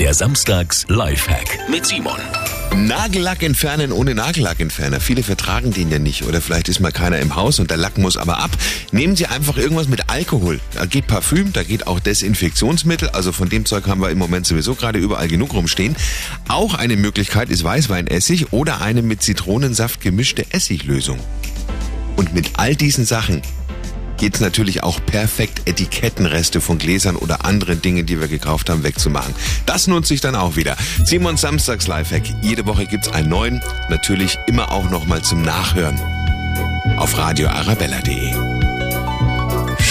Der Samstags Lifehack mit Simon. Nagellack entfernen ohne Nagellackentferner. Viele vertragen den ja nicht oder vielleicht ist mal keiner im Haus und der Lack muss aber ab. Nehmen Sie einfach irgendwas mit Alkohol. Da geht Parfüm, da geht auch Desinfektionsmittel. Also von dem Zeug haben wir im Moment sowieso gerade überall genug rumstehen. Auch eine Möglichkeit ist Weißweinessig oder eine mit Zitronensaft gemischte Essiglösung. Und mit all diesen Sachen geht's natürlich auch perfekt, Etikettenreste von Gläsern oder anderen Dingen, die wir gekauft haben, wegzumachen. Das nutzt sich dann auch wieder. Simon Samstags Lifehack. Jede Woche gibt's einen neuen. Natürlich immer auch nochmal zum Nachhören. Auf radioarabella.de.